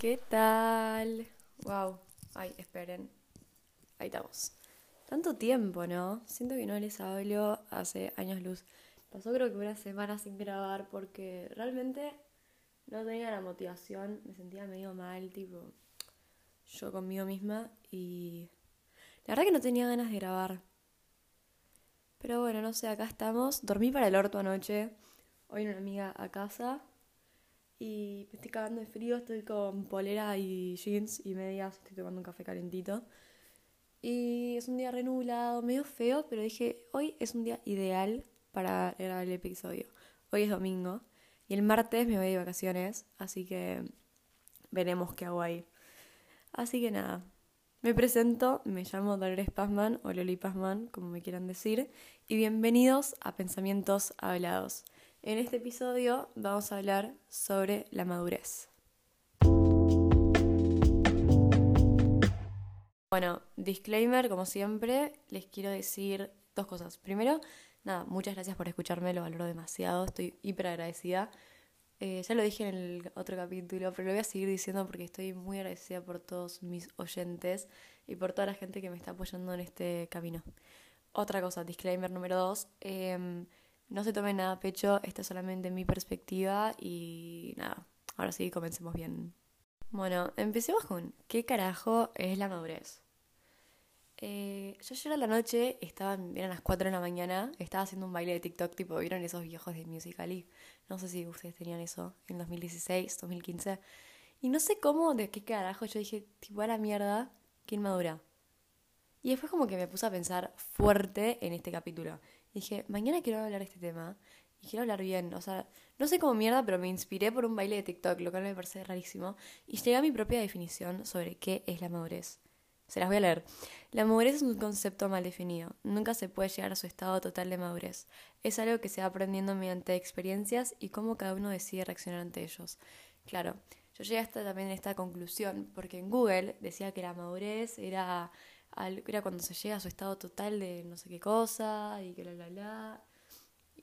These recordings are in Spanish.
¿Qué tal? Wow. Ay, esperen. Ahí estamos. Tanto tiempo, ¿no? Siento que no les hablo hace años luz. Pasó creo que una semana sin grabar porque realmente no tenía la motivación, me sentía medio mal, tipo, yo conmigo misma y la verdad que no tenía ganas de grabar. Pero bueno, no sé, acá estamos. Dormí para el orto anoche. Hoy una amiga a casa y me estoy cagando de frío, estoy con polera y jeans y medias, estoy tomando un café calentito. Y es un día renublado, medio feo, pero dije, hoy es un día ideal para grabar el episodio. Hoy es domingo y el martes me voy de vacaciones, así que veremos qué hago ahí. Así que nada, me presento, me llamo Dolores Pazman o Loli Pazman, como me quieran decir, y bienvenidos a Pensamientos Hablados. En este episodio vamos a hablar sobre la madurez. Bueno, disclaimer, como siempre, les quiero decir dos cosas. Primero, nada, muchas gracias por escucharme, lo valoro demasiado, estoy hiper agradecida. Eh, ya lo dije en el otro capítulo, pero lo voy a seguir diciendo porque estoy muy agradecida por todos mis oyentes y por toda la gente que me está apoyando en este camino. Otra cosa, disclaimer número dos. Em, no se tomen nada a pecho, esta es solamente mi perspectiva y nada, ahora sí, comencemos bien. Bueno, empecemos con ¿qué carajo es la madurez? Eh, yo ayer a la noche, estaba, eran las 4 de la mañana, estaba haciendo un baile de TikTok, tipo, ¿vieron esos viejos de Musical.ly? No sé si ustedes tenían eso en 2016, 2015. Y no sé cómo, de qué carajo, yo dije, tipo, a la mierda, qué inmadura. Y después como que me puse a pensar fuerte en este capítulo dije, mañana quiero hablar de este tema y quiero hablar bien. O sea, no sé cómo mierda, pero me inspiré por un baile de TikTok, lo cual me parece rarísimo. Y llegué a mi propia definición sobre qué es la madurez. Se las voy a leer. La madurez es un concepto mal definido. Nunca se puede llegar a su estado total de madurez. Es algo que se va aprendiendo mediante experiencias y cómo cada uno decide reaccionar ante ellos. Claro, yo llegué hasta también a esta conclusión porque en Google decía que la madurez era era cuando se llega a su estado total de no sé qué cosa y que la la la.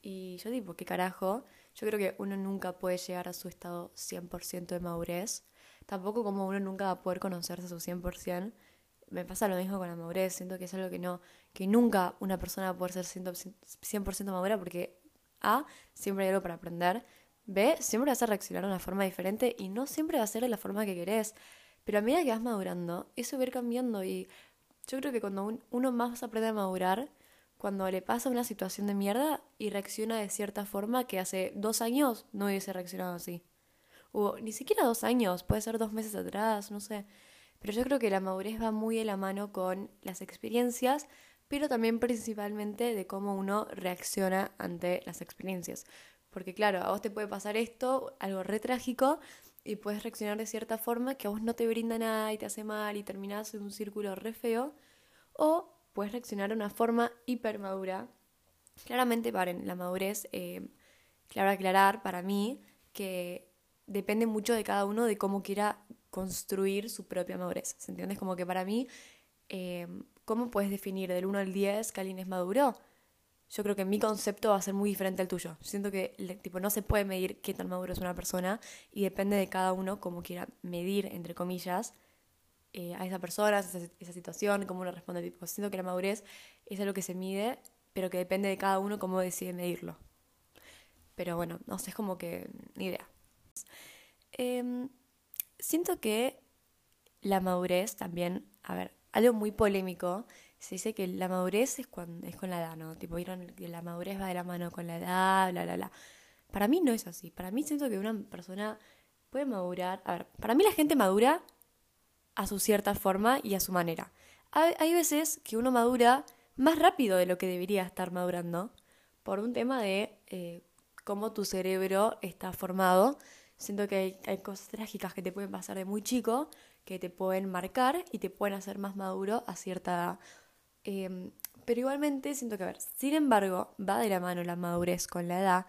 Y yo tipo, ¿qué carajo? Yo creo que uno nunca puede llegar a su estado 100% de madurez. Tampoco como uno nunca va a poder conocerse a su 100%. Me pasa lo mismo con la madurez. Siento que es algo que no que nunca una persona va a poder ser 100% madura porque A, siempre hay algo para aprender. B, siempre vas a reaccionar de una forma diferente y no siempre va a ser de la forma que querés. Pero a medida que vas madurando, eso va a ir cambiando y yo creo que cuando uno más aprende a madurar, cuando le pasa una situación de mierda y reacciona de cierta forma que hace dos años no hubiese reaccionado así. O ni siquiera dos años, puede ser dos meses atrás, no sé. Pero yo creo que la madurez va muy de la mano con las experiencias, pero también principalmente de cómo uno reacciona ante las experiencias. Porque claro, a vos te puede pasar esto, algo re trágico, y puedes reaccionar de cierta forma que a vos no te brinda nada y te hace mal y terminás en un círculo re feo, o puedes reaccionar de una forma hiper madura. Claramente, paren, la madurez, eh, claro aclarar para mí que depende mucho de cada uno de cómo quiera construir su propia madurez. ¿Se entiende? Como que para mí, eh, ¿cómo puedes definir del 1 al 10 que alguien es maduro? Yo creo que mi concepto va a ser muy diferente al tuyo. Siento que tipo, no se puede medir qué tan maduro es una persona y depende de cada uno cómo quiera medir, entre comillas, eh, a esa persona, esa, esa, situación, cómo uno responde. Tipo, siento que la madurez es algo que se mide, pero que depende de cada uno cómo decide medirlo. Pero bueno, no sé, es como que ni idea. Em, siento que la madurez también, a ver, algo muy polémico se dice que la madurez es, cuando, es con la edad, ¿no? Tipo, vieron que la madurez va de la mano con la edad, bla, bla, bla. Para mí no es así. Para mí siento que una persona puede madurar. A ver, para mí la gente madura a su cierta forma y a su manera. Hay, veces que uno madura más rápido de lo que debería estar madurando por un tema de eh, cómo tu cerebro está formado. Siento que hay, cosas trágicas que te pueden pasar de muy chico que te pueden marcar y te pueden hacer más maduro a cierta edad. Em, pero igualmente siento que, a ver, sin embargo, va de la mano la madurez con la edad.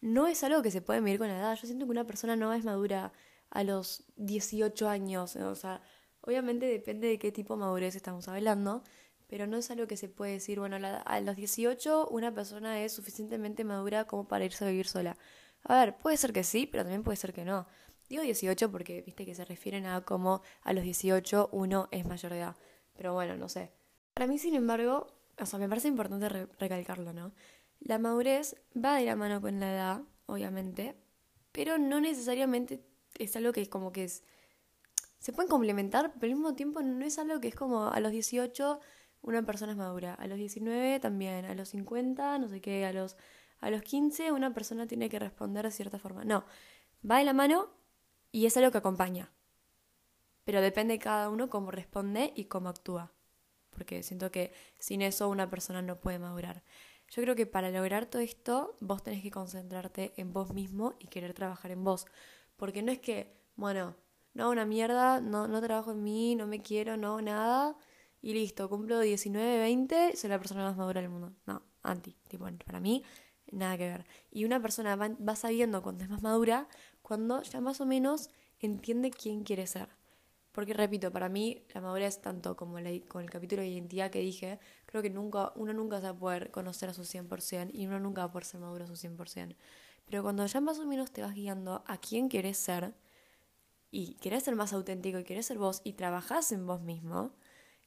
No es algo que se puede medir con la edad. Yo siento que una persona no es madura a los 18 años. O sea, obviamente depende de qué tipo de madurez estamos hablando, pero no es algo que se puede decir, bueno, a los 18 una persona es suficientemente madura como para irse a vivir sola. A ver, puede ser que sí, pero también puede ser que no. Digo 18 porque viste que se refieren a cómo a los 18 uno es mayor de edad. Pero bueno, no sé. Para mí, sin embargo, o sea, me parece importante recalcarlo, ¿no? La madurez va de la mano con la edad, obviamente, pero no necesariamente es algo que es como que es... Se pueden complementar, pero al mismo tiempo no es algo que es como a los 18 una persona es madura, a los 19 también, a los 50, no sé qué, a los, a los 15 una persona tiene que responder de cierta forma. No, va de la mano y es algo que acompaña. Pero depende de cada uno cómo responde y cómo actúa. Porque siento que sin eso una persona no puede madurar. Yo creo que para lograr todo esto, vos tenés que concentrarte en vos mismo y querer trabajar en vos. Porque no es que, bueno, no una mierda, no, no trabajo en mí, no me quiero, no nada y listo, cumplo 19, 20, soy la persona más madura del mundo. No, anti. Tipo, para mí, nada que ver. Y una persona va, va sabiendo cuando es más madura, cuando ya más o menos entiende quién quiere ser. Porque repito, para mí la madurez, tanto como con el capítulo de identidad que dije, creo que nunca, uno nunca se va a poder conocer a su 100% y uno nunca va a poder ser maduro a su 100%. Pero cuando ya más o menos te vas guiando a quién quieres ser y querés ser más auténtico y querés ser vos y trabajás en vos mismo,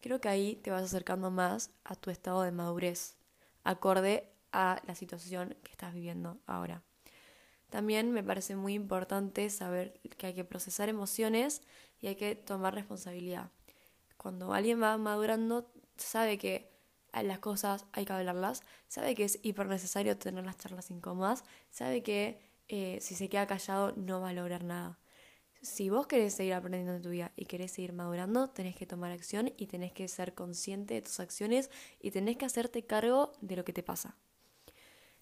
creo que ahí te vas acercando más a tu estado de madurez, acorde a la situación que estás viviendo ahora. También me parece muy importante saber que hay que procesar emociones y hay que tomar responsabilidad. Cuando alguien va madurando, sabe que las cosas hay que hablarlas, sabe que es hiper necesario tener las charlas incómodas, sabe que eh, si se queda callado no va a lograr nada si vos querés seguir aprendiendo en tu vida y querés seguir madurando, tenés que tomar acción y tenés que ser consciente de tus acciones y tenés que hacerte cargo de lo que te pasa.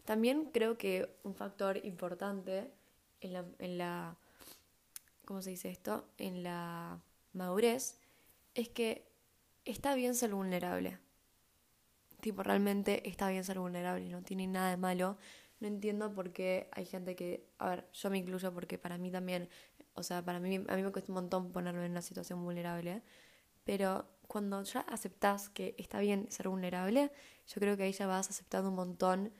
También creo que un factor importante en la, en la ¿cómo se dice esto? En la madurez es que está bien ser vulnerable. Tipo, realmente está bien ser vulnerable, no tiene nada de malo. No entiendo por qué hay gente que, a ver, yo me incluyo porque para mí también o sea, para mí, a mí me cuesta un montón ponerme en una situación vulnerable. Pero cuando ya aceptas que está bien ser vulnerable, yo creo que ahí ya vas aceptando un montón,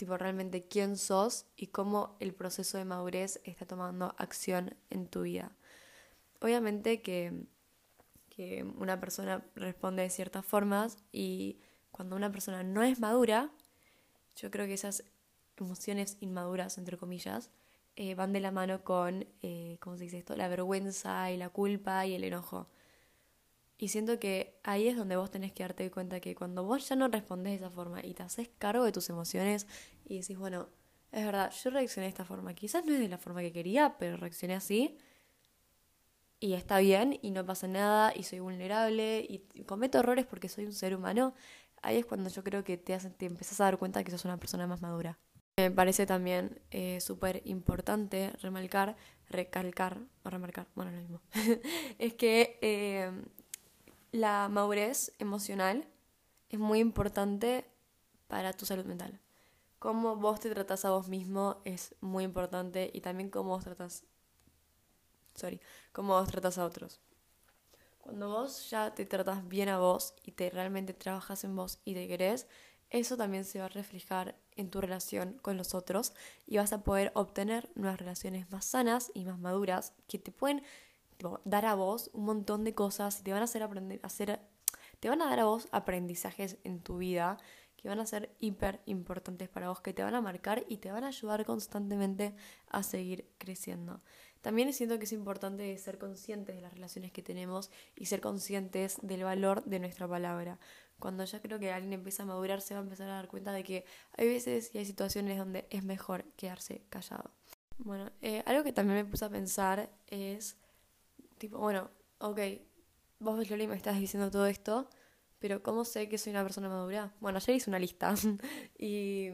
tipo, realmente quién sos y cómo el proceso de madurez está tomando acción en tu vida. Obviamente que, que una persona responde de ciertas formas y cuando una persona no es madura, yo creo que esas emociones inmaduras, entre comillas, eh, van de la mano con, eh, ¿cómo se dice esto? La vergüenza y la culpa y el enojo. Y siento que ahí es donde vos tenés que darte cuenta que cuando vos ya no respondés de esa forma y te haces cargo de tus emociones y decís, bueno, es verdad, yo reaccioné de esta forma. Quizás no es de la forma que quería, pero reaccioné así. Y está bien y no pasa nada y soy vulnerable y cometo errores porque soy un ser humano. Ahí es cuando yo creo que te, te empezás a dar cuenta que sos una persona más madura. Me parece también eh, súper importante remarcar, recalcar o remarcar, bueno, lo mismo, es que eh, la madurez emocional es muy importante para tu salud mental. Cómo vos te tratas a vos mismo es muy importante y también cómo vos tratas, sorry, cómo vos a otros. Cuando vos ya te tratas bien a vos y te realmente trabajas en vos y te querés, eso también se va a reflejar en tu relación con los otros y vas a poder obtener nuevas relaciones más sanas y más maduras que te pueden dar a vos un montón de cosas y te van a hacer aprender, hacer, te van a dar a vos aprendizajes en tu vida que van a ser hiper importantes para vos, que te van a marcar y te van a ayudar constantemente a seguir creciendo. También siento que es importante ser conscientes de las relaciones que tenemos y ser conscientes del valor de nuestra palabra cuando ya creo que alguien empieza a madurar, se va a empezar a dar cuenta de que hay veces y hay situaciones donde es mejor quedarse callado. Bueno, eh, algo que también me puse a pensar es, tipo, bueno, ok, vos, Loli, me estás diciendo todo esto, pero ¿cómo sé que soy una persona madura? Bueno, ayer hice una lista y,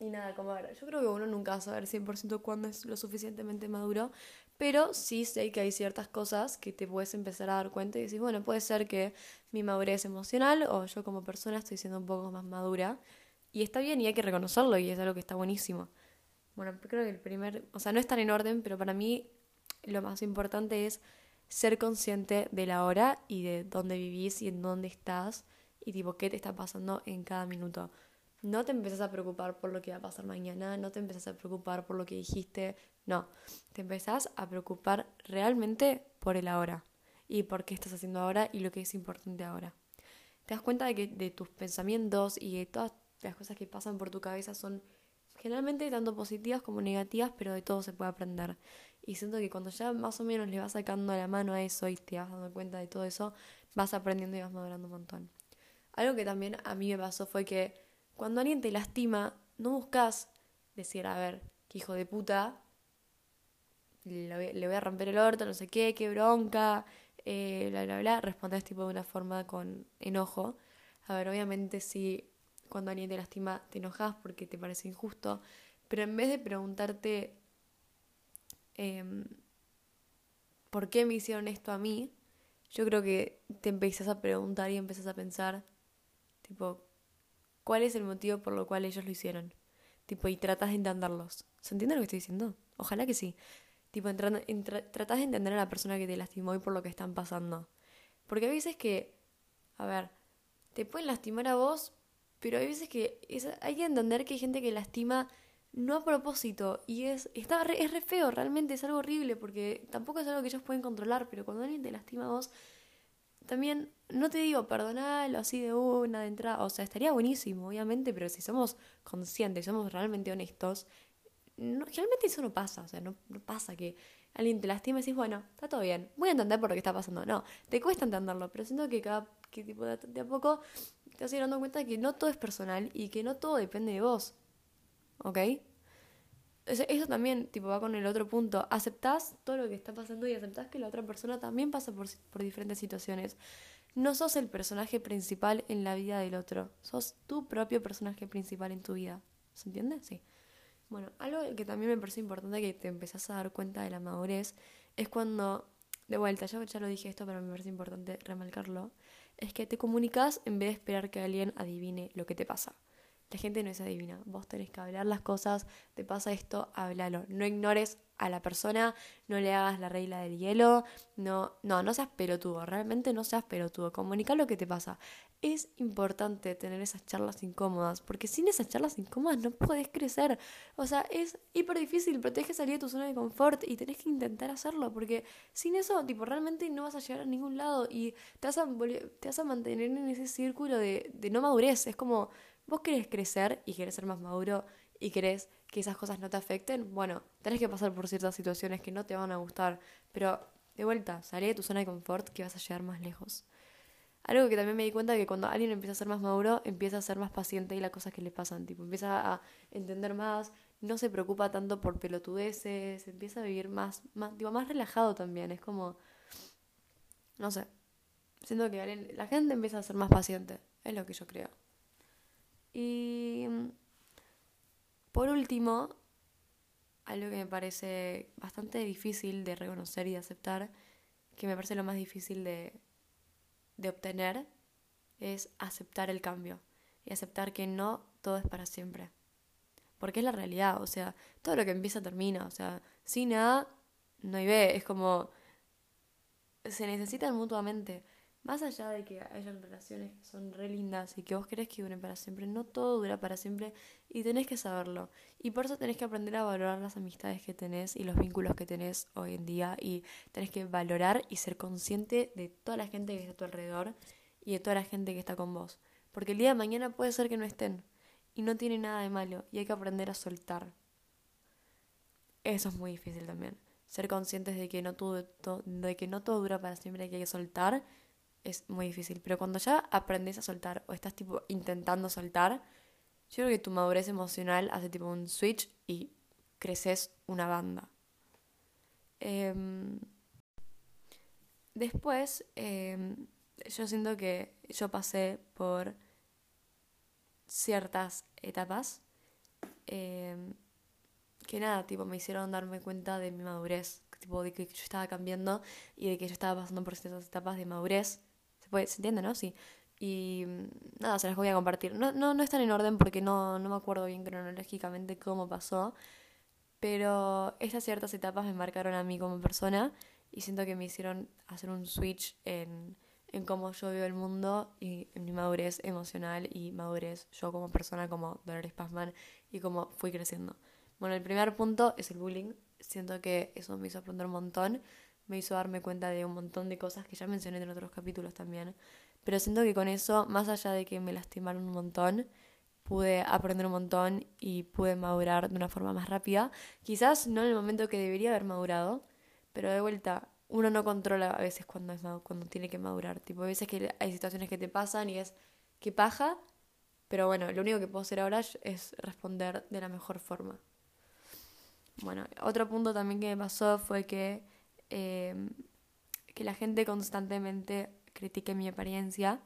y nada, como ver, yo creo que uno nunca va a saber 100% cuándo es lo suficientemente maduro, pero sí sé que hay ciertas cosas que te puedes empezar a dar cuenta y decir, bueno, puede ser que mi madurez emocional o yo como persona estoy siendo un poco más madura. Y está bien y hay que reconocerlo y es algo que está buenísimo. Bueno, creo que el primer, o sea, no están en orden, pero para mí lo más importante es ser consciente de la hora y de dónde vivís y en dónde estás y tipo qué te está pasando en cada minuto. No te empezás a preocupar por lo que va a pasar mañana, no te empezás a preocupar por lo que dijiste No, te empezás a preocupar realmente por el ahora y por qué estás haciendo ahora y lo que es importante ahora. Te das cuenta de que de tus pensamientos y de todas las cosas que pasan por tu cabeza son generalmente tanto positivas como negativas, pero de todo se puede aprender. Y siento que cuando ya más o menos le vas sacando la mano a eso y te vas dando cuenta de todo eso, vas aprendiendo y vas madurando un montón. Algo que también a mí me pasó fue que cuando alguien te lastima, no buscas decir, a ver, qué hijo de puta, le voy, a romper el orto, no sé qué, qué bronca, eh, bla, bla, bla. Respondes tipo de una forma con enojo. A ver, obviamente si cuando alguien te lastima te enojas porque te parece injusto, pero en vez de preguntarte em, por qué me hicieron esto a mí, yo creo que te empiezas a preguntar y empiezas a pensar, tipo, ¿cuál es el motivo por lo cual ellos lo hicieron? Tipo, y tratas de entenderlos. ¿Se entiende lo que estoy diciendo? Ojalá que sí. Tipo, tratas de entender a la persona que te lastimó y por lo que están pasando. Porque hay veces que, a ver, te pueden lastimar a vos, pero hay veces que hay que entender que hay gente que lastima no a propósito y es, está es re feo, realmente es algo horrible porque tampoco es algo que ellos pueden controlar, pero cuando alguien te lastima a vos, también no te digo perdonarlo así de una, de entrada, o sea, estaría buenísimo, obviamente, pero si somos conscientes, somos realmente honestos, no, realmente eso no pasa, o sea, no, pasa que alguien te lastima y decís, bueno, está todo bien, voy a entender por lo que está pasando. No, te cuesta entenderlo, pero siento que cada que tipo de, a poco te vas dando cuenta que no todo es personal y que no todo depende de vos. ¿Ok? Eso, también tipo va con el otro punto. Aceptás todo lo que está pasando y aceptás que la otra persona también pasa por, por diferentes situaciones. No sos el personaje principal en la vida del otro. Sos tu propio personaje principal en tu vida. ¿Se entiende? Sí. Bueno, algo que también me parece importante que te empezás a dar cuenta de la madurez es cuando, de vuelta, yo ya lo dije esto, pero me parece importante remarcarlo, es que te comunicas en vez de esperar que alguien adivine lo que te pasa. La gente no es adivina. Vos tenés que hablar las cosas, te pasa esto, háblalo. No ignores a la persona, no le hagas la regla del hielo, no, no, no seas pelotudo, realmente no seas pelotudo. Comunica lo que te pasa. Es importante tener esas charlas incómodas, porque sin esas charlas incómodas no puedes crecer. O sea, es hiper difícil, pero salir de tu zona de confort y tenés que intentar hacerlo, porque sin eso, tipo, realmente no vas a llegar a ningún lado y te vas a, te vas a mantener en ese círculo de, de no madurez. Es como vos querés crecer y querés ser más maduro y querés que esas cosas no te afecten, bueno, tenés que pasar por ciertas situaciones que no te van a gustar, pero de vuelta, salí de tu zona de confort que vas a llegar más lejos. Algo que también me di cuenta que cuando alguien empieza a ser más maduro, empieza a ser más paciente y las cosas que le pasan, tipo, empieza a entender más, no se preocupa tanto por pelotudeces, empieza a vivir más, más, digo, más relajado también, es como, no sé, siento que la gente empieza a ser más paciente, es lo que yo creo. Y por último, algo que me parece bastante difícil de reconocer y de aceptar, que me parece lo más difícil de, de obtener, es aceptar el cambio y aceptar que no todo es para siempre. Porque es la realidad, o sea, todo lo que empieza termina, o sea, sin A no hay B, es como se necesitan mutuamente. Más allá de que hayan relaciones que son re lindas y que vos querés que duren para siempre, no todo dura para siempre y tenés que saberlo. Y por eso tenés que aprender a valorar las amistades que tenés y los vínculos que tenés hoy en día y tenés que valorar y ser consciente de toda la gente que está a tu alrededor y de toda la gente que está con vos. Porque el día de mañana puede ser que no estén y no tiene nada de malo y hay que aprender a soltar. Eso es muy difícil también. Ser conscientes de que no todo, de que no todo dura para siempre, hay que soltar es muy difícil. Pero cuando ya aprendes a soltar o estás tipo intentando soltar, yo creo que tu madurez emocional hace tipo un switch y creces una banda. Em, después, em, yo siento que yo pasé por ciertas etapas em, que nada, tipo, me hicieron darme cuenta de mi madurez, tipo, de que yo estaba cambiando y de que yo estaba pasando por ciertas etapas de madurez pues, ¿se entiende, no? Sí. Y mm, nada, se las voy a compartir. No, no, no están en orden porque no, no me acuerdo bien cronológicamente cómo pasó, pero estas ciertas etapas me marcaron a mí como persona y siento que me hicieron hacer un switch en, en cómo yo veo el mundo y en mi madurez emocional y madurez yo como persona, como Dolores Pazman y cómo fui creciendo. Bueno, el primer punto es el bullying. siento que eso me hizo aprender un montón, me hizo darme cuenta de un montón de cosas que ya mencioné en otros capítulos también. Pero siento que con eso, más allá de que me lastimaron un montón, pude aprender un montón y pude madurar de una forma más rápida. Quizás no en el momento que debería haber madurado, pero de vuelta, uno no controla a veces cuando, es cuando tiene que madurar. Tipo, a veces que hay situaciones que te pasan y es que paja, pero bueno, lo único que puedo hacer ahora es responder de la mejor forma. Bueno, otro punto también que me pasó fue que, em, que la gente constantemente critique mi apariencia.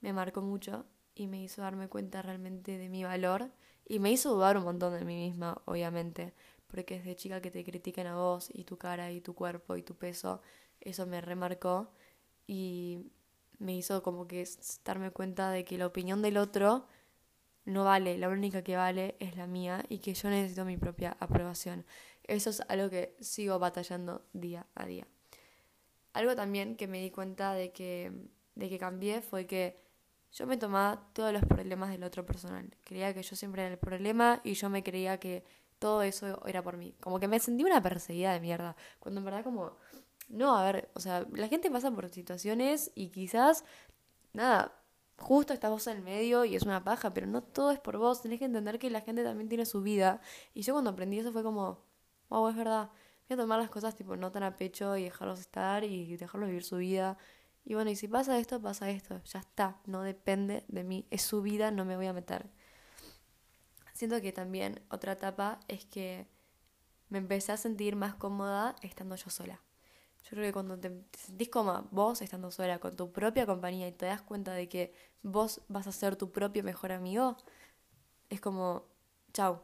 Me marcó mucho y me hizo darme cuenta realmente de mi valor y me hizo dudar un montón de mí misma, obviamente, porque desde chica que te critiquen a vos y tu cara y tu cuerpo y tu peso, eso me remarcó y me hizo como que darme cuenta de que la opinión del otro no vale, la única que vale es la mía y que yo necesito mi propia aprobación. Eso es algo que sigo batallando día a día. Algo también que me di cuenta de que, de que cambié fue que yo me tomaba todos los problemas del otro personal. Creía que yo siempre era el problema y yo me creía que todo eso era por mí. Como que me sentí una perseguida de mierda. Cuando en verdad como, no, a ver, o sea, la gente pasa por situaciones y quizás, nada, justo estás vos en el medio y es una paja, pero no todo es por vos. Tenés que entender que la gente también tiene su vida. Y yo cuando aprendí eso fue como, wow, es verdad. Voy a tomar las cosas tipo no tan a pecho y dejarlos estar y dejarlos vivir su vida. Y bueno, y si pasa esto, pasa esto. Ya está, no depende de mí. Es su vida, no me voy a meter. Siento que también otra etapa es que me empecé a sentir más cómoda estando yo sola. Yo creo que cuando te, sentís cómoda vos estando sola con tu propia compañía y te das cuenta de que vos vas a ser tu propio mejor amigo, es como, chau,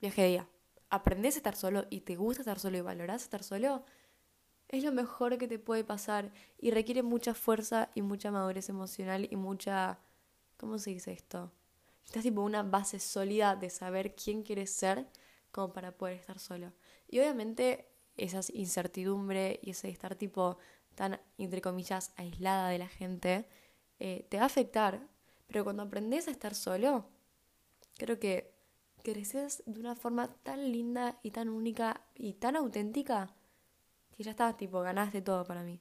viaje de día. Aprendés a estar solo y te gusta estar solo y valorás estar solo, es lo mejor que te puede pasar y requiere mucha fuerza y mucha madurez emocional y mucha... ¿Cómo se dice esto? Estás tipo una base sólida de saber quién quieres ser como para poder estar solo. Y obviamente esa incertidumbre y ese estar tipo tan, entre comillas, aislada de la gente, eh, te va a afectar. Pero cuando aprendes a estar solo, creo que creces de una forma tan linda y tan única y tan auténtica que ya está, tipo, ganaste todo para mí.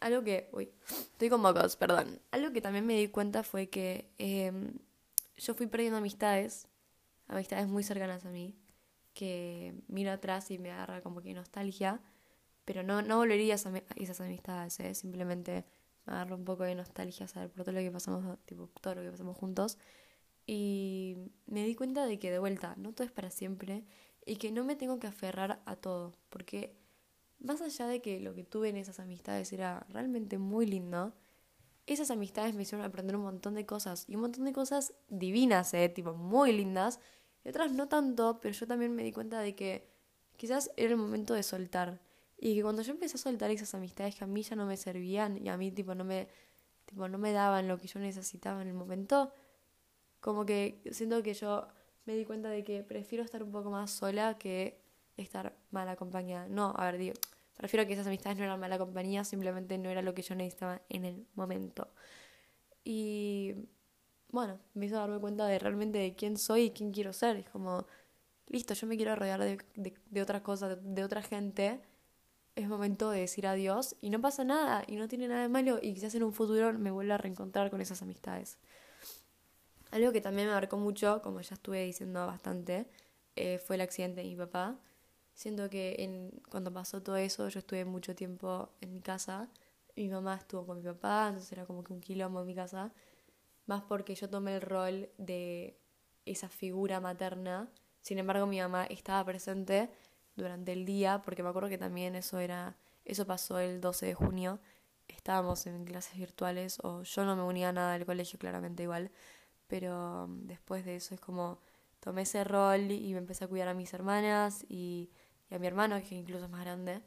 Algo que, uy, estoy con mocos, perdón. Algo que también me di cuenta fue que em, yo fui perdiendo amistades, amistades muy cercanas a mí, que miro atrás y me agarra como que nostalgia, pero no, no volvería a esas amistades, ¿eh? simplemente me agarra un poco de nostalgia saber por todo lo que pasamos, tipo, todo lo que pasamos juntos. Y me di cuenta de que de vuelta, no todo es para siempre y que no me tengo que aferrar a todo, porque más allá de que lo que tuve en esas amistades era realmente muy lindo, esas amistades me hicieron aprender un montón de cosas y un montón de cosas divinas, ¿eh? tipo muy lindas, y otras no tanto, pero yo también me di cuenta de que quizás era el momento de soltar. Y que cuando yo empecé a soltar esas amistades que a mí ya no me servían y a mí tipo no me, tipo, no me daban lo que yo necesitaba en el momento, como que siento que yo me di cuenta de que prefiero estar un poco más sola que estar mal acompañada. No, a ver, Prefiero que esas amistades no eran mala compañía, simplemente no era lo que yo necesitaba en el momento. Y bueno, me hizo darme cuenta de realmente de quién soy y quién quiero ser. Es como, listo, yo me quiero rodear de, de, de otras cosas, de, otra gente. Es momento de decir adiós y no pasa nada y no tiene nada de malo y quizás en un futuro me vuelva a reencontrar con esas amistades. Algo que también me marcó mucho, como ya estuve diciendo bastante, eh, fue el accidente de mi papá. Siento que en, cuando pasó todo eso yo estuve mucho tiempo en mi casa. Mi mamá estuvo con mi papá, entonces era como que un quilombo en mi casa. Más porque yo tomé el rol de esa figura materna. Sin embargo, mi mamá estaba presente durante el día, porque me acuerdo que también eso era, eso pasó el 12 de junio. Estábamos en clases virtuales, o yo no me unía a nada del colegio, claramente igual. Pero um, después de eso es como tomé ese rol y me empecé a cuidar a mis hermanas y a mi hermano, que incluso es más grande.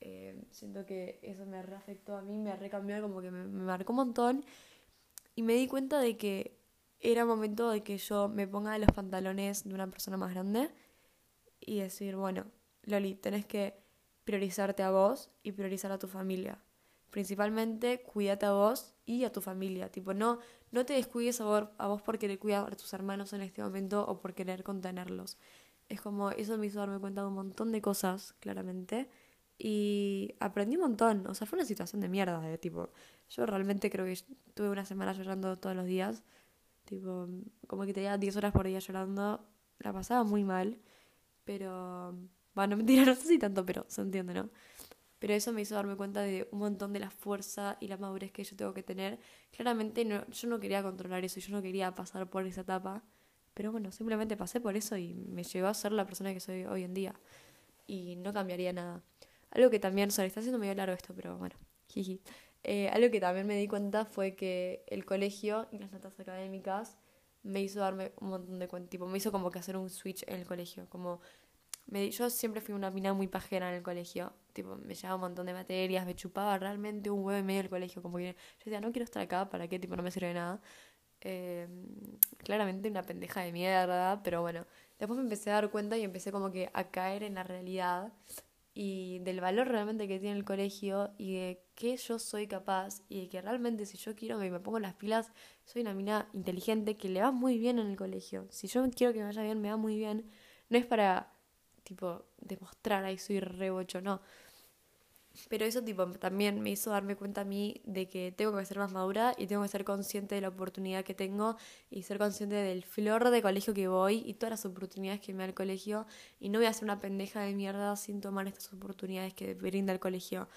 Eh, siento que eso me reafectó a mí, me recambió, como que me, me marcó un montón. Y me di cuenta de que era momento de que yo me ponga los pantalones de una persona más grande y decir, bueno, Loli, tenés que priorizarte a vos y priorizar a tu familia. Principalmente, cuídate a vos y a tu familia. Tipo, no, no te descuides a vos, a vos por querer cuidar a tus hermanos en este momento o por querer contenerlos Es como, eso me hizo darme cuenta de un montón de cosas, claramente. Y aprendí un montón. O sea, fue una situación de mierda, de tipo. Yo realmente creo que tuve una semana llorando todos los días. Tipo, como que tenía 10 horas por día llorando. La pasaba muy mal. Pero. Bueno, mentira, no sé si tanto, pero se entiende, ¿no? Pero eso me hizo darme cuenta de un montón de la fuerza y la madurez que yo tengo que tener. Claramente no, yo no quería controlar eso, yo no quería pasar por esa etapa. Pero bueno, simplemente pasé por eso y me llevó a ser la persona que soy hoy en día. Y no cambiaría nada. Algo que también, sorry, está haciendo medio largo esto, pero bueno, jiji. Eh, algo que también me di cuenta fue que el colegio y las notas académicas me hizo darme un montón de cuenta. Tipo, me hizo como que hacer un switch en el colegio. Como yo siempre fui una mina muy pajera en el colegio. Tipo, me llevaba un montón de materias, me chupaba realmente un huevo y medio del colegio. Como que yo decía, no quiero estar acá, ¿para qué? Tipo, no me sirve de nada. Eh, claramente una pendeja de mierda, pero bueno, después me empecé a dar cuenta y empecé como que a caer en la realidad y del valor realmente que tiene el colegio y de que yo soy capaz y de que realmente si yo quiero que me pongo las pilas, soy una mina inteligente que le va muy bien en el colegio. Si yo quiero que me vaya bien, me va muy bien. No es para, tipo, demostrar ahí soy rebocho, no. Pero eso tipo también me hizo darme cuenta a mí de que tengo que ser más madura y tengo que ser consciente de la oportunidad que tengo y ser consciente del flor de colegio que voy y todas las oportunidades que me da el colegio y no voy a ser una pendeja de mierda sin tomar estas oportunidades que brinda el colegio.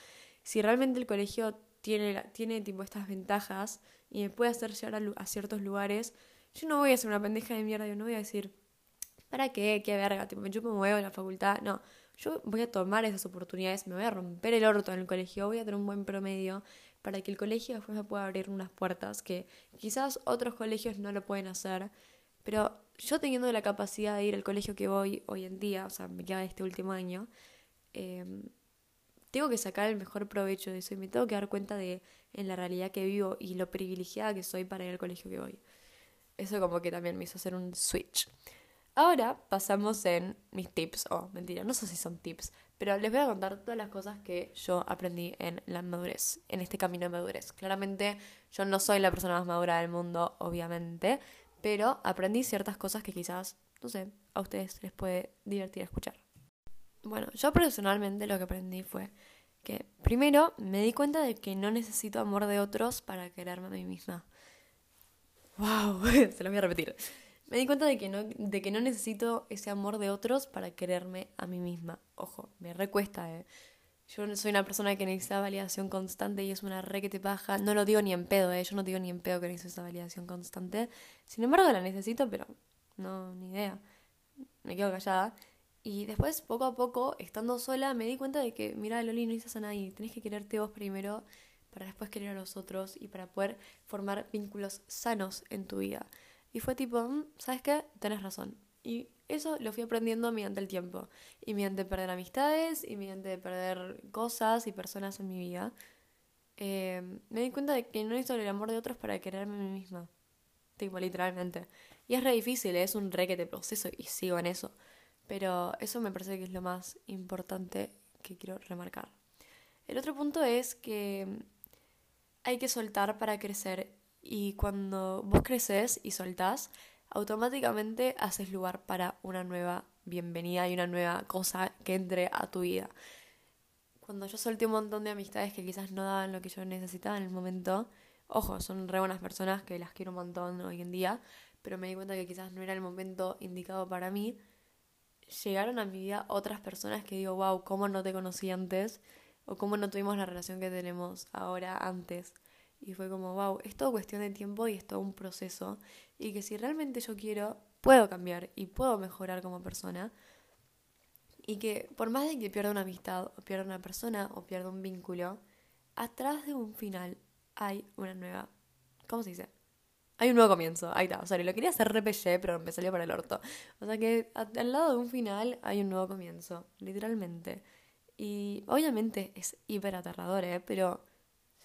Si realmente el colegio tiene, tiene tipo estas ventajas y me puede hacer llegar a, ciertos lugares, yo no voy a ser una pendeja de mierda, yo no voy a decir, ¿para qué? ¿Qué verga? Tipo, yo me muevo en la facultad, no yo voy a tomar esas oportunidades, me voy a romper el orto en el colegio, voy a tener un buen promedio para que el colegio después me pueda abrir unas puertas que quizás otros colegios no lo pueden hacer, pero yo teniendo la capacidad de ir al colegio que voy hoy en día, o sea, me queda este último año, em, tengo que sacar el mejor provecho de eso y me tengo que dar cuenta de en la realidad que vivo y lo privilegiada que soy para ir al colegio que voy. Eso como que también me hizo hacer un switch. Ahora pasamos en mis tips, o oh, mentira, no sé si son tips, pero les voy a contar todas las cosas que yo aprendí en la madurez, en este camino de madurez. Claramente yo no soy la persona más madura del mundo, obviamente, pero aprendí ciertas cosas que quizás, no sé, a ustedes les puede divertir escuchar. Bueno, yo personalmente lo que aprendí fue que primero me di cuenta de que no necesito amor de otros para quererme a mí misma. ¡Wow! Se lo voy a repetir. Me di cuenta de que, no, de que no necesito ese amor de otros para quererme a mí misma. Ojo, me recuesta, ¿eh? Yo soy una persona que necesita validación constante y es una re que te baja. No lo digo ni en pedo, ¿eh? Yo no digo ni en pedo que necesito esa validación constante. Sin embargo, la necesito, pero no, ni idea. Me quedo callada. Y después, poco a poco, estando sola, me di cuenta de que, mira, Loli, no necesitas a nadie. Tenés que quererte vos primero para después querer a los otros y para poder formar vínculos sanos en tu vida. Y fue tipo, mm, ¿sabes qué? Tenés razón. Y eso lo fui aprendiendo mediante el tiempo. Y mediante perder amistades y mediante perder cosas y personas en mi vida. Eh, me di cuenta de que no necesito el amor de otros para quererme a mí misma. Tipo, literalmente. Y es re difícil, ¿eh? es un re que te proceso y sigo en eso. Pero eso me parece que es lo más importante que quiero remarcar. El otro punto es que hay que soltar para crecer y cuando vos creces y soltás, automáticamente haces lugar para una nueva bienvenida y una nueva cosa que entre a tu vida. Cuando yo solté un montón de amistades que quizás no daban lo que yo necesitaba en el momento, ojo, son re buenas personas que las quiero un montón hoy en día, pero me di cuenta que quizás no era el momento indicado para mí. Llegaron a mi vida otras personas que digo, wow, ¿cómo no te conocí antes? O cómo no tuvimos la relación que tenemos ahora antes. Y fue como, wow, es todo cuestión de tiempo y es todo un proceso. Y que si realmente yo quiero, puedo cambiar y puedo mejorar como persona. Y que por más de que pierda una amistad, o pierda una persona, o pierda un vínculo, atrás de un final hay una nueva. ¿Cómo se dice? Hay un nuevo comienzo. Ahí está. O sea, lo quería hacer repellé, pero me salió para el orto. O sea que al lado de un final hay un nuevo comienzo. Literalmente. Y obviamente es hiper aterrador, ¿eh? Pero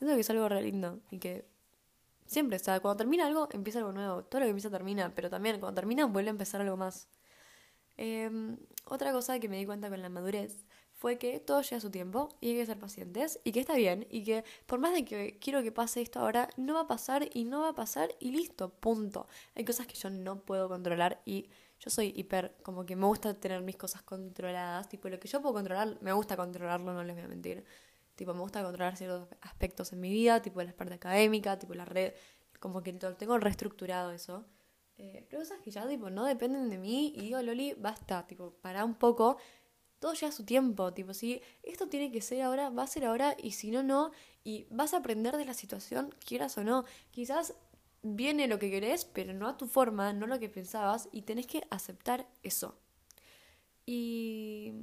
Siento que es algo re lindo y que siempre, o sea, cuando termina algo, empieza algo nuevo. Todo lo que empieza termina, pero también cuando termina vuelve a empezar algo más. Em, otra cosa que me di cuenta con la madurez fue que todo llega a su tiempo y hay que ser pacientes y que está bien y que por más de que quiero que pase esto ahora, no va a pasar y no va a pasar y listo, punto. Hay cosas que yo no puedo controlar y yo soy hiper, como que me gusta tener mis cosas controladas, tipo lo que yo puedo controlar, me gusta controlarlo, no les voy a mentir. Tipo, me gusta controlar ciertos aspectos en mi vida, tipo la parte académica, tipo la red, como que tengo reestructurado eso. Eh, pero cosas que ya, tipo, no dependen de mí y digo, Loli, basta, tipo, para un poco. Todo lleva su tiempo, tipo, si esto tiene que ser ahora, va a ser ahora y si no, no. Y vas a aprender de la situación, quieras o no. Quizás viene lo que querés, pero no a tu forma, no lo que pensabas, y tenés que aceptar eso. Y.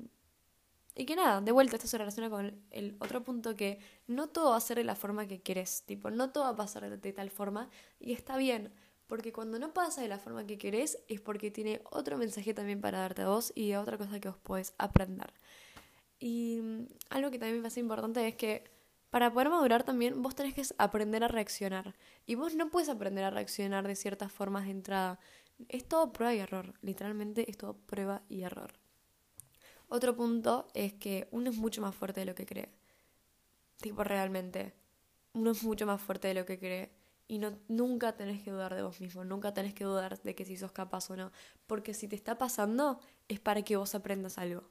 Y que nada, de vuelta, esto se relaciona con el otro punto que no todo va a ser de la forma que querés, tipo, no todo va a pasar de tal forma, y está bien, porque cuando no pasa de la forma que querés es porque tiene otro mensaje también para darte a vos y otra cosa que vos podés aprender. Y mm, algo que también me parece importante es que para poder madurar también vos tenés que aprender a reaccionar. Y vos no puedes aprender a reaccionar de ciertas formas de entrada. Es todo prueba y error. Literalmente es todo prueba y error. Otro punto es que uno es mucho más fuerte de lo que cree. Tipo, realmente. Uno es mucho más fuerte de lo que cree. Y no, nunca tenés que dudar de vos mismo. Nunca tenés que dudar de que si sos capaz o no. Porque si te está pasando, es para que vos aprendas algo.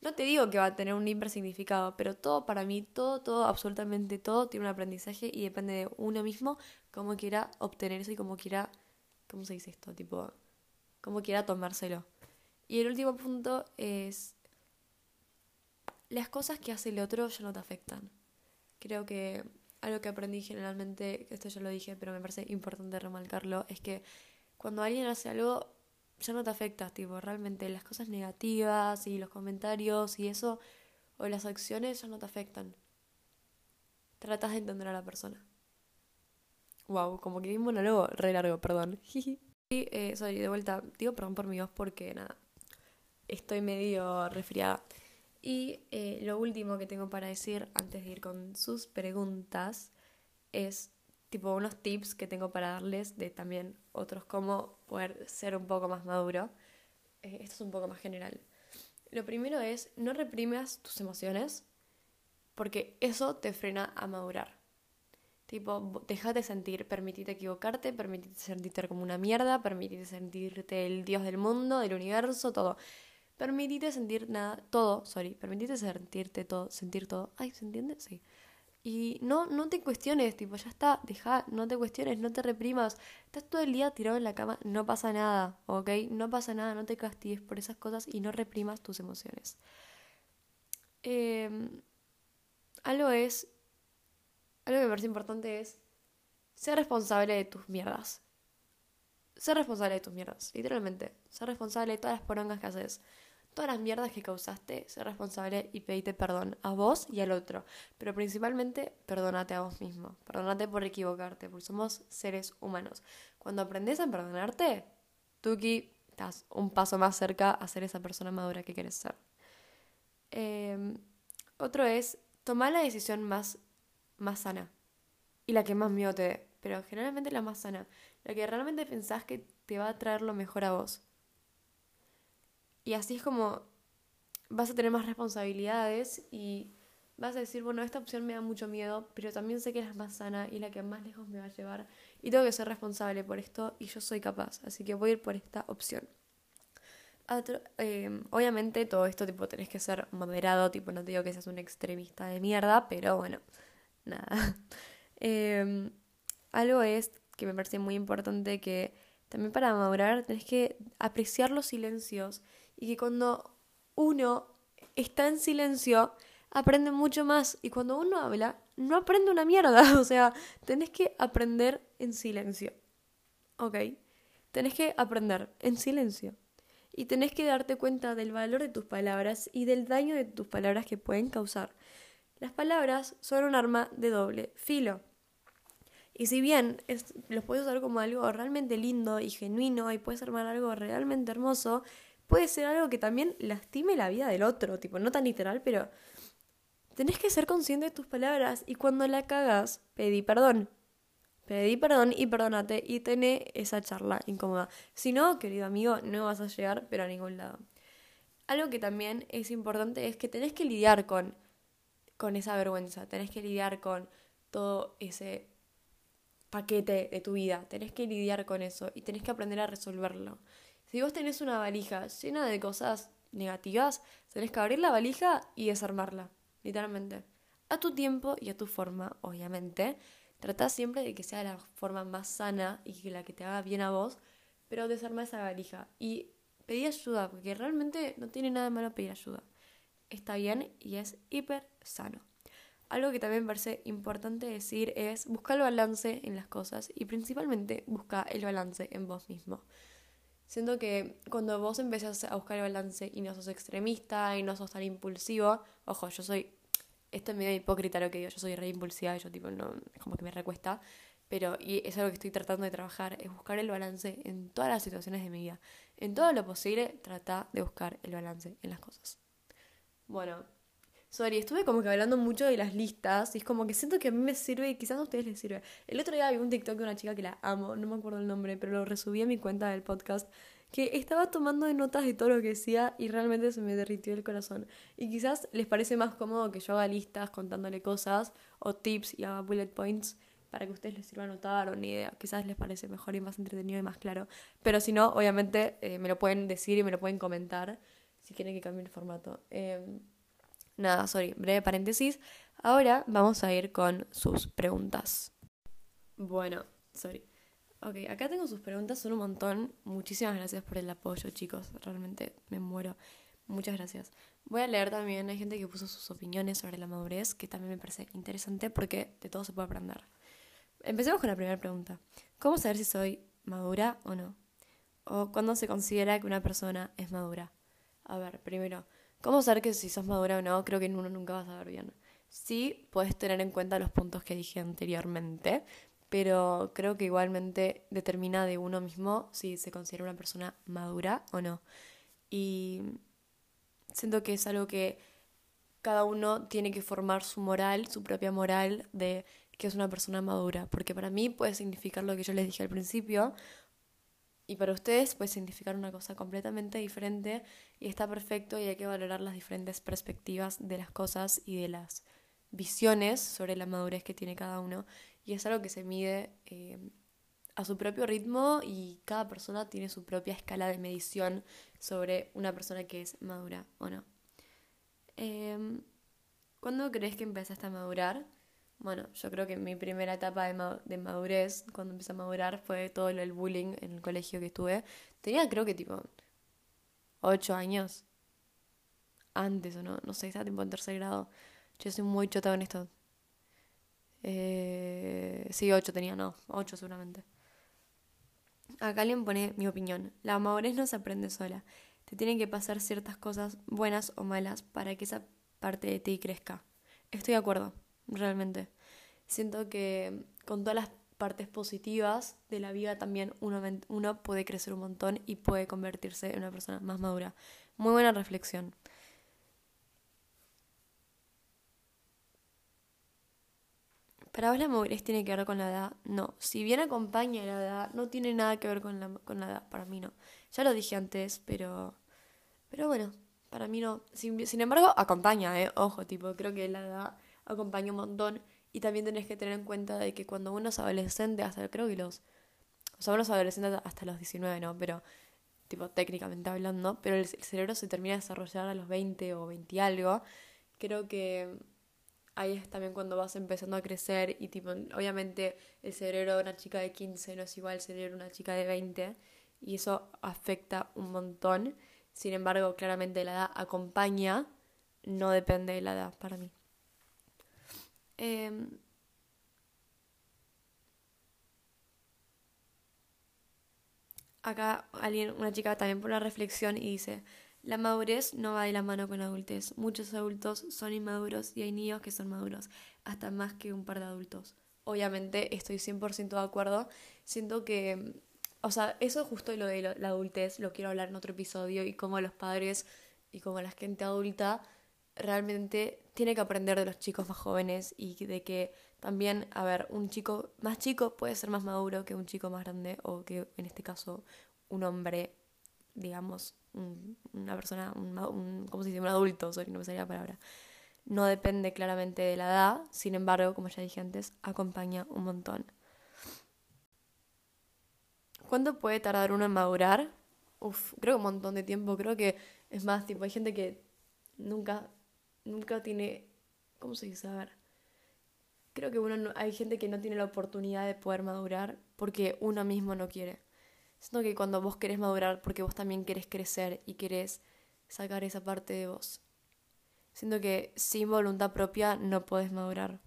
No te digo que va a tener un hiper significado, pero todo para mí, todo, todo, absolutamente todo tiene un aprendizaje y depende de uno mismo cómo quiera obtener eso y cómo quiera, ¿cómo se dice esto? Tipo, cómo quiera tomárselo. Y el último punto es, las cosas que hace el otro ya no te afectan. Creo que algo que aprendí generalmente, esto ya lo dije, pero me parece importante remarcarlo, es que cuando alguien hace algo ya no te afecta, tipo, realmente las cosas negativas y los comentarios y eso, o las acciones ya no te afectan. Tratas de entender a la persona. Wow, como que di un monólogo re largo, perdón. y, eh, sorry, de vuelta, digo perdón por mi voz porque nada, estoy medio resfriada. Y eh, lo último que tengo para decir antes de ir con sus preguntas es tipo unos tips que tengo para darles de también otros cómo poder ser un poco más maduro. Eh, esto es un poco más general. Lo primero es no reprimas tus emociones porque eso te frena a madurar. Tipo, déjate sentir, permitite equivocarte, permitite sentirte como una mierda, permitite sentirte el dios del mundo, del universo, todo. Permitite sentir nada, todo, sorry, permitite sentirte todo, sentir todo. Ay, ¿se entiende? Sí. Y no, no te cuestiones, tipo, ya está, deja, no te cuestiones, no te reprimas. Estás todo el día tirado en la cama, no pasa nada, ¿ok? No pasa nada, no te castigues por esas cosas y no reprimas tus emociones. Em, algo es, algo que me parece importante es ser responsable de tus mierdas. Ser responsable de tus mierdas, literalmente. Ser responsable de todas las porongas que haces todas las mierdas que causaste, sé responsable y pedite perdón a vos y al otro. Pero principalmente, perdónate a vos mismo. Perdónate por equivocarte, porque somos seres humanos. Cuando aprendes a perdonarte, Tuki, estás un paso más cerca a ser esa persona madura que quieres ser. Em, otro es tomar la decisión más, más sana y la que más miedo te dé, pero generalmente la más sana, la que realmente pensás que te va a traer lo mejor a vos. Y así es como vas a tener más responsabilidades y vas a decir, bueno, esta opción me da mucho miedo, pero también sé que es la más sana y la que más lejos me va a llevar. Y tengo que ser responsable por esto y yo soy capaz, así que voy a ir por esta opción. Em, obviamente todo esto tipo tenés que ser moderado, tipo no te digo que seas un extremista de mierda, pero bueno, nada. Em, algo es que me parece muy importante que también para madurar tenés que apreciar los silencios y que cuando uno está en silencio, aprende mucho más. Y cuando uno habla, no aprende una mierda. O sea, tenés que aprender en silencio. ¿Ok? Tenés que aprender en silencio. Y tenés que darte cuenta del valor de tus palabras y del daño de tus palabras que pueden causar. Las palabras son un arma de doble filo. Y si bien los puedes usar como algo realmente lindo y genuino y puedes armar algo realmente hermoso, puede ser algo que también lastime la vida del otro, tipo, no tan literal, pero tenés que ser consciente de tus palabras y cuando la cagas, pedí perdón. Pedí perdón y perdónate y tené esa charla incómoda. Si no, querido amigo, no vas a llegar, pero a ningún lado. Algo que también es importante es que tenés que lidiar con, con esa vergüenza, tenés que lidiar con todo ese paquete de tu vida, tenés que lidiar con eso y tenés que aprender a resolverlo. Si vos tenés una valija llena de cosas negativas, tenés que abrir la valija y desarmarla, literalmente. A tu tiempo y a tu forma, obviamente. Trata siempre de que sea la forma más sana y que la que te haga bien a vos, pero desarma esa valija y pedí ayuda, porque realmente no tiene nada de malo pedir ayuda. Está bien y es hiper sano. Algo que también parece importante decir es buscar el balance en las cosas y principalmente busca el balance en vos mismo. Siento que cuando vos empezás a buscar el balance y no sos extremista y no sos tan impulsivo, ojo, yo soy, esto es medio hipócrita lo que digo, yo soy re impulsiva y yo tipo, no, como que me recuesta, pero y es algo que estoy tratando de trabajar, es buscar el balance en todas las situaciones de mi vida. En todo lo posible, trata de buscar el balance en las cosas. Bueno, sorry, estuve como que hablando mucho de las listas y es como que siento que a mí me sirve y quizás a ustedes les sirve. El otro día vi un TikTok de una chica que la amo, no me acuerdo el nombre, pero lo resubí a mi cuenta del podcast, que estaba tomando notas de todo lo que decía y realmente se me derritió el corazón. Y quizás les parece más cómodo que yo haga listas contándole cosas o tips y haga bullet points para que ustedes les sirva a anotar o ni idea. Quizás les parece mejor y más entretenido y más claro. Pero si no, obviamente eh, me lo pueden decir y me lo pueden comentar si quieren que cambie el formato. Em, nada, sorry, breve paréntesis. Ahora vamos a ir con sus preguntas. Bueno, sorry. Ok, acá tengo sus preguntas, son un montón. Muchísimas gracias por el apoyo, chicos. Realmente me muero. Muchas gracias. Voy a leer también, hay gente que puso sus opiniones sobre la madurez, que también me parece interesante porque de todo se puede aprender. Empecemos con la primera pregunta. ¿Cómo saber si soy madura o no? ¿O cuándo se considera que una persona es madura? A ver, primero, ¿cómo saber que si sos madura o no? Creo que uno nunca va a saber bien. Sí, puedes tener en cuenta los puntos que dije anteriormente, pero creo que igualmente determina de uno mismo si se considera una persona madura o no. Y siento que es algo que cada uno tiene que formar su moral, su propia moral de que es una persona madura, porque para mí puede significar lo que yo les dije al principio y para ustedes puede significar una cosa completamente diferente y está perfecto y hay que valorar las diferentes perspectivas de las cosas y de las visiones sobre la madurez que tiene cada uno y es algo que se mide eh, a su propio ritmo y cada persona tiene su propia escala de medición sobre una persona que es madura o no. Eh, ¿Cuándo crees que empezaste a madurar? Bueno, yo creo que mi primera etapa de, madurez, cuando empecé a madurar, fue todo el bullying en el colegio que estuve. Tenía creo que tipo ocho años. Antes o no, no sé, estaba tipo en tercer grado. Yo soy muy chota en esto. Eh, sí, ocho tenía, no, ocho seguramente. Acá alguien pone mi opinión. La madurez no se aprende sola. Te tienen que pasar ciertas cosas buenas o malas para que esa parte de ti crezca. Estoy de acuerdo realmente. Siento que con todas las partes positivas de la vida también uno, uno puede crecer un montón y puede convertirse en una persona más madura. Muy buena reflexión. Para vos la madurez tiene que ver con la edad. No, si bien acompaña la edad, no tiene nada que ver con la, con la edad. Para mí no. Ya lo dije antes, pero... Pero bueno, para mí no. Sin, sin embargo, acompaña, ¿eh? Ojo, tipo, creo que la edad acompaña un montón. Y también tenés que tener en cuenta de que cuando uno es adolescente, hasta creo que los. O sea, uno es adolescente hasta los 19, ¿no? Pero, tipo, técnicamente hablando. Pero el, cerebro se termina de desarrollar a los 20 o 20 y algo. Creo que ahí es también cuando vas empezando a crecer y tipo, obviamente el cerebro de una chica de 15 no es igual al cerebro de una chica de 20 y eso afecta un montón. Sin embargo, claramente la edad acompaña, no depende de la edad para mí. Em, acá alguien, una chica también por la reflexión y dice, la madurez no va de la mano con la adultez. Muchos adultos son inmaduros y hay niños que son maduros, hasta más que un par de adultos. Obviamente estoy 100% de acuerdo. Siento que, o sea, eso justo lo de la adultez lo quiero hablar en otro episodio y cómo los padres y como la gente adulta realmente tiene que aprender de los chicos más jóvenes y de que también, a ver, un chico más chico puede ser más maduro que un chico más grande o que en este caso un hombre, digamos, una persona, un, ¿cómo se dice? Un adulto, sorry, no me salía la palabra. No depende claramente de la edad, sin embargo, como ya dije antes, acompaña un montón. ¿Cuánto puede tardar uno en madurar? Uf, creo que un montón de tiempo. Creo que es más, tipo, hay gente que nunca, nunca tiene. ¿Cómo se dice? A ver. Creo que uno hay gente que no tiene la oportunidad de poder madurar porque uno mismo no quiere. Siento que cuando vos querés madurar, porque vos también querés crecer y querés sacar esa parte de vos. Siento que sin voluntad propia no podés madurar.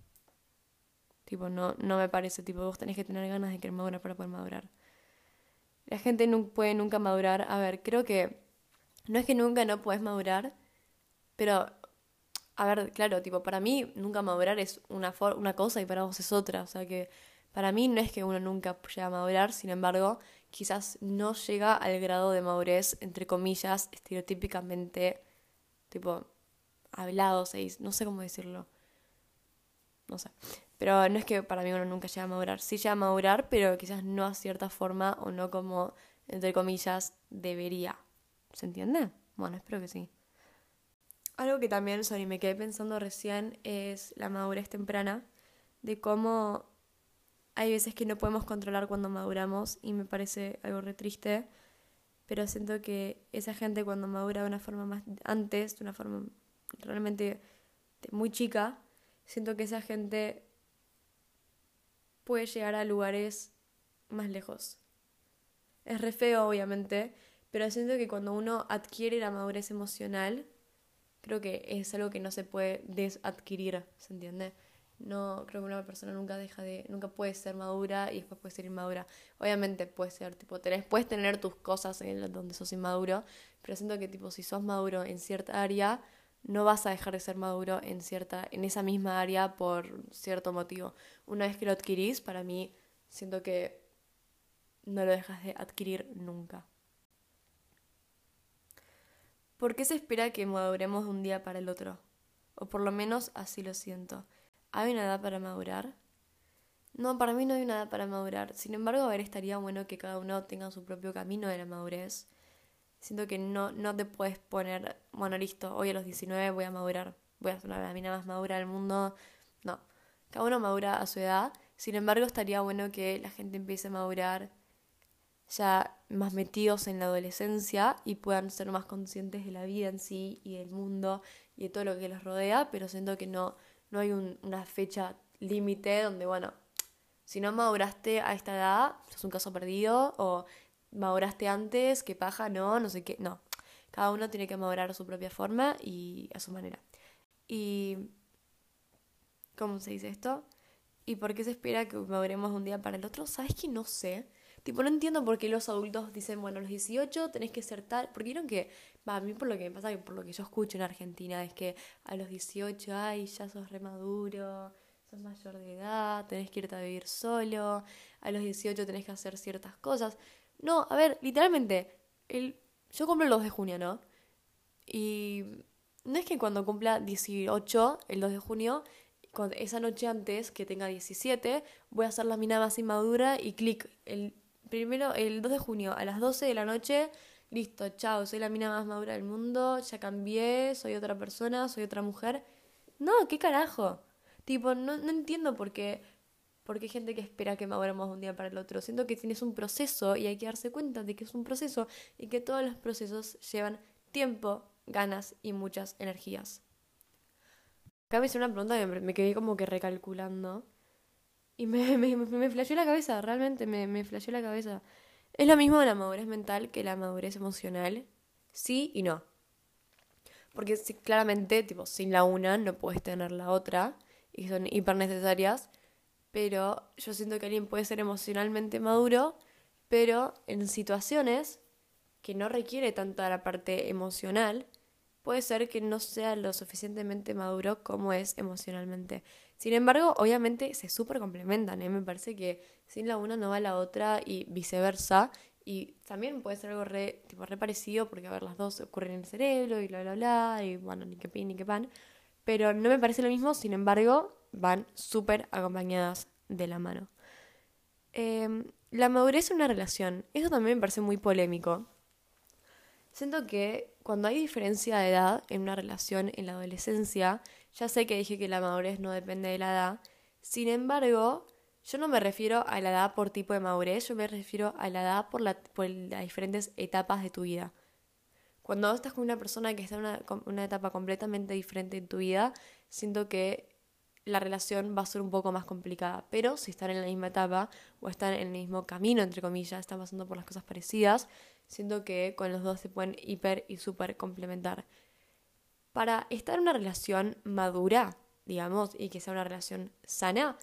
Tipo, no, no me parece. Tipo, vos tenés que tener ganas de querer madurar para poder madurar. La gente no puede nunca madurar. A ver, creo que no es que nunca no puedes madurar, pero, a ver, claro, tipo, para mí nunca madurar es una, una cosa y para vos es otra. O sea que para mí no es que uno nunca llega a madurar, sin embargo, quizás no llega al grado de madurez, entre comillas, estereotípicamente, tipo, hablado, seis, no sé cómo decirlo. No sé. Pero no es que para mí uno nunca llega a madurar. Sí llega a madurar, pero quizás no a cierta forma o no como, entre comillas, debería. ¿Se entiende? Bueno, espero que sí. Algo que también, sorry, me quedé pensando recién es la madurez temprana, de cómo hay veces que no podemos controlar cuando maduramos y me parece algo re triste, pero siento que esa gente cuando madura de una forma más antes, de una forma realmente muy chica, siento que esa gente puede llegar a lugares más lejos. Es re feo, obviamente, pero siento que cuando uno adquiere la madurez emocional, creo que es algo que no se puede desadquirir, ¿se entiende? No, creo que una persona nunca deja de, nunca puede ser madura y después puede ser inmadura. Obviamente puede ser, tipo, tenés, puedes tener tus cosas en donde sos inmaduro, pero siento que tipo, si sos maduro en cierta área, no vas a dejar de ser maduro en cierta, en esa misma área por cierto motivo. Una vez que lo adquirís, para mí, siento que no lo dejas de adquirir nunca. ¿Por qué se espera que maduremos de un día para el otro? O por lo menos así lo siento. ¿Hay una edad para madurar? No, para mí no hay una edad para madurar. Sin embargo, a ver, estaría bueno que cada uno tenga su propio camino de la madurez Siento que no, no te puedes poner, bueno, listo, hoy a los 19 voy a madurar, voy a ser la mina más madura del mundo. No, cada uno madura a su edad. Sin embargo, estaría bueno que la gente empiece a madurar ya más metidos en la adolescencia y puedan ser más conscientes de la vida en sí y del mundo y de todo lo que les rodea, pero siento que no, no hay una fecha límite donde, bueno, si no maduraste a esta edad, sos un caso perdido o maduraste antes, qué paja, no, no sé qué, no. Cada uno tiene que madurar a su propia forma y a su manera. Y... ¿Cómo se dice esto? ¿Y por qué se espera que maduremos de un día para el otro? ¿Sabes que no sé? Tipo, no entiendo por qué los adultos dicen, bueno, a los 18 tenés que ser tal. Porque vieron que, a mí por lo que me pasa, por lo que yo escucho en Argentina, es que a los 18, ay, ya sos remaduro, sos mayor de edad, tenés que irte a vivir solo, a los 18 tenés que hacer ciertas cosas. No, a ver, literalmente, el, yo cumplo el 2 de junio, ¿no? Y no es que cuando cumpla 18, el 2 de junio, esa noche antes, que tenga 17, voy a hacer la mina más inmadura y clic. El primero, el 2 de junio, a las 12 de la noche, listo, chao, soy la mina más madura del mundo, ya cambié, soy otra persona, soy otra mujer. No, ¿qué carajo? Tipo, no, no entiendo por qué hay gente que espera que maduremos de un día para el otro. Siento que tienes un proceso y hay que darse cuenta de que es un proceso y que todos los procesos llevan tiempo, ganas y muchas energías. Acá me hice una pregunta que me quedé como que recalculando. Y me, me, flasheó la cabeza, realmente me, me flasheó la cabeza. Es lo mismo la madurez mental que la madurez emocional. Sí y no. Porque claramente, tipo, sin la una no puedes tener la otra. Y son hiper necesarias pero yo siento que alguien puede ser emocionalmente maduro, pero en situaciones que no requiere tanta la parte emocional, puede ser que no sea lo suficientemente maduro como es emocionalmente. Sin embargo, obviamente se súper complementan, ¿eh? me parece que sin la una no va la otra y viceversa. Y también puede ser algo re, tipo, re parecido, porque a ver, las dos ocurren en el cerebro y bla, bla, bla, y bueno, ni que pin ni que pan. Pero no me parece lo mismo, sin embargo, van súper acompañadas de la mano. Em, la madurez en una relación, eso también me parece muy polémico. Siento que cuando hay diferencia de edad en una relación en la adolescencia, ya sé que dije que la madurez no depende de la edad, sin embargo, yo no me refiero a la edad por tipo de madurez, yo me refiero a la edad por, la, las diferentes etapas de tu vida. Cuando estás con una persona que está en una, una etapa completamente diferente en tu vida, siento que la relación va a ser un poco más complicada. Pero si están en la misma etapa o están en el mismo camino, entre comillas, están pasando por las cosas parecidas, siento que con los dos se pueden hiper y súper complementar. Para estar en una relación madura, digamos, y que sea una relación sana,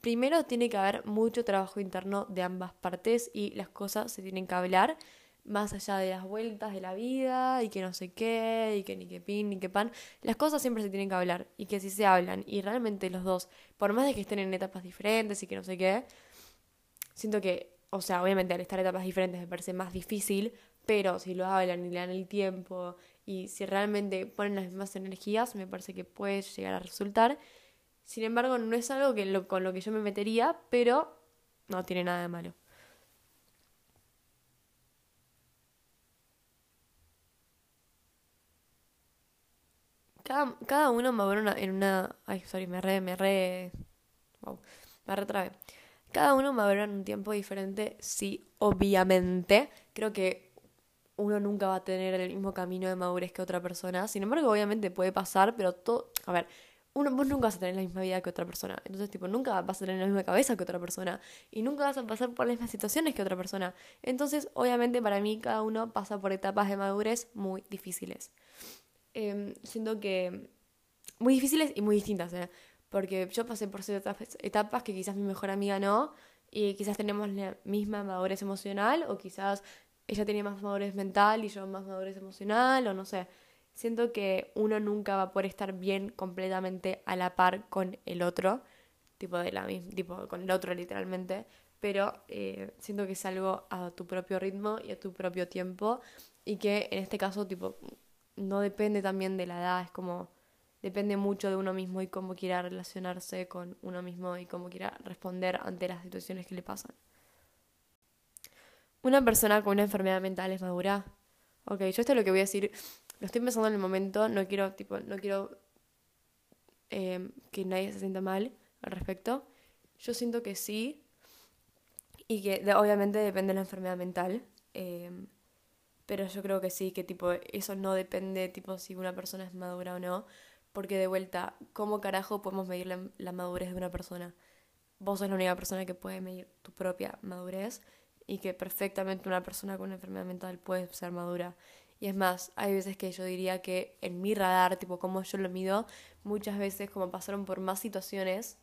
primero tiene que haber mucho trabajo interno de ambas partes y las cosas se tienen que hablar más allá de las vueltas de la vida y que no sé qué, y que ni que pin, ni que pan, las cosas siempre se tienen que hablar y que si se hablan y realmente los dos, por más de que estén en etapas diferentes y que no sé qué, siento que, o sea, obviamente al estar en etapas diferentes me parece más difícil, pero si lo hablan y le dan el tiempo y si realmente ponen las mismas energías, me parece que puede llegar a resultar. Sin embargo, no es algo que con lo que yo me metería, pero no tiene nada de malo. Cada, uno madura en una... Ay, sorry, me re... Me re... Wow, me retrabe. Cada uno madura en un tiempo diferente, sí, obviamente. Creo que uno nunca va a tener el mismo camino de madurez que otra persona. Sin embargo, obviamente puede pasar, pero todo... A ver, uno, vos nunca vas a tener la misma vida que otra persona. Entonces, tipo, nunca vas a tener la misma cabeza que otra persona. Y nunca vas a pasar por las mismas situaciones que otra persona. Entonces, obviamente, para mí, cada uno pasa por etapas de madurez muy difíciles. Em, siento que muy difíciles y muy distintas, ¿eh? porque yo pasé por ciertas etapas que quizás mi mejor amiga no, y quizás tenemos la misma madurez emocional, o quizás ella tenía más madurez mental y yo más madurez emocional, o no sé. Siento que uno nunca va a poder estar bien completamente a la par con el otro, tipo, de la, tipo con el otro literalmente, pero eh, siento que es algo a tu propio ritmo y a tu propio tiempo, y que en este caso, tipo, no depende también de la edad, es como depende mucho de uno mismo y cómo quiera relacionarse con uno mismo y cómo quiera responder ante las situaciones que le pasan. Una persona con una enfermedad mental es madura. Ok, yo esto es lo que voy a decir, lo estoy pensando en el momento, no quiero, tipo, no quiero em, que nadie se sienta mal al respecto. Yo siento que sí, y que obviamente depende de la enfermedad mental. Eh, pero yo creo que sí, que tipo, eso no depende, tipo, si una persona es madura o no, porque de vuelta, ¿cómo carajo podemos medir la, madurez de una persona? Vos sos la única persona que puede medir tu propia madurez y que perfectamente una persona con una enfermedad mental puede ser madura. Y es más, hay veces que yo diría que en mi radar, tipo como yo lo mido, muchas veces como pasaron por más situaciones,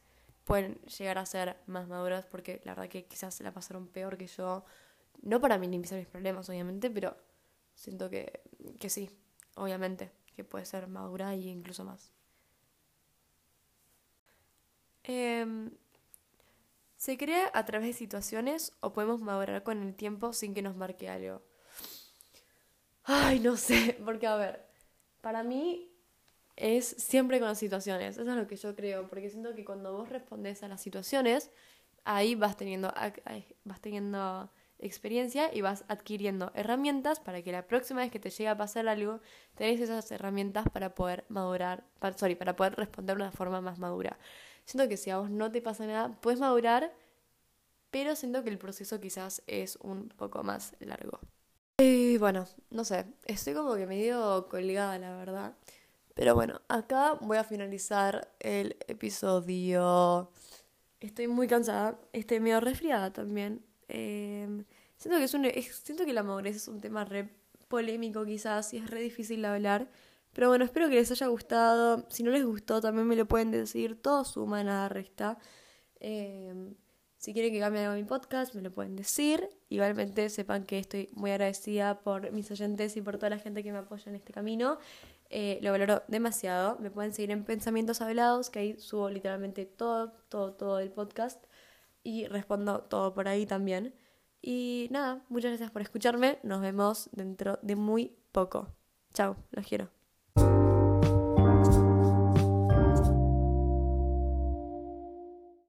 pueden llegar a ser más maduras porque la verdad que quizás la pasaron peor que yo. No para minimizar mis problemas, obviamente, pero siento que, que sí, obviamente, que puede ser madura y incluso más. Em, ¿Se crea a través de situaciones o podemos madurar con el tiempo sin que nos marque algo? Ay, no sé, porque a ver, para mí es siempre con las situaciones, eso es lo que yo creo, porque siento que cuando vos respondes a las situaciones, ahí vas teniendo, vas teniendo experiencia y vas adquiriendo herramientas para que la próxima vez que te llegue a pasar algo, tenés esas herramientas para poder madurar, para, sorry, para poder responder de una forma más madura. Siento que si a vos no te pasa nada, puedes madurar, pero siento que el proceso quizás es un poco más largo. Y bueno, no sé, estoy como que medio colgada, la verdad. Pero bueno, acá voy a finalizar el episodio. Estoy muy cansada, estoy medio resfriada también. Em, siento, que es un, siento que la madurez es un tema re polémico quizás y es re difícil de hablar. Pero bueno, espero que les haya gustado. Si no les gustó, también me lo pueden decir. Todo suma, nada resta. Em, si quieren que cambie algo mi podcast, me lo pueden decir. Igualmente sepan que estoy muy agradecida por mis oyentes y por toda la gente que me apoya en este camino. Eh, lo valoro demasiado. Me pueden seguir en Pensamientos Hablados, que ahí subo literalmente todo, todo, todo el podcast y respondo todo por ahí también. Y nada, muchas gracias por escucharme. Nos vemos dentro de muy poco. Chao, los quiero.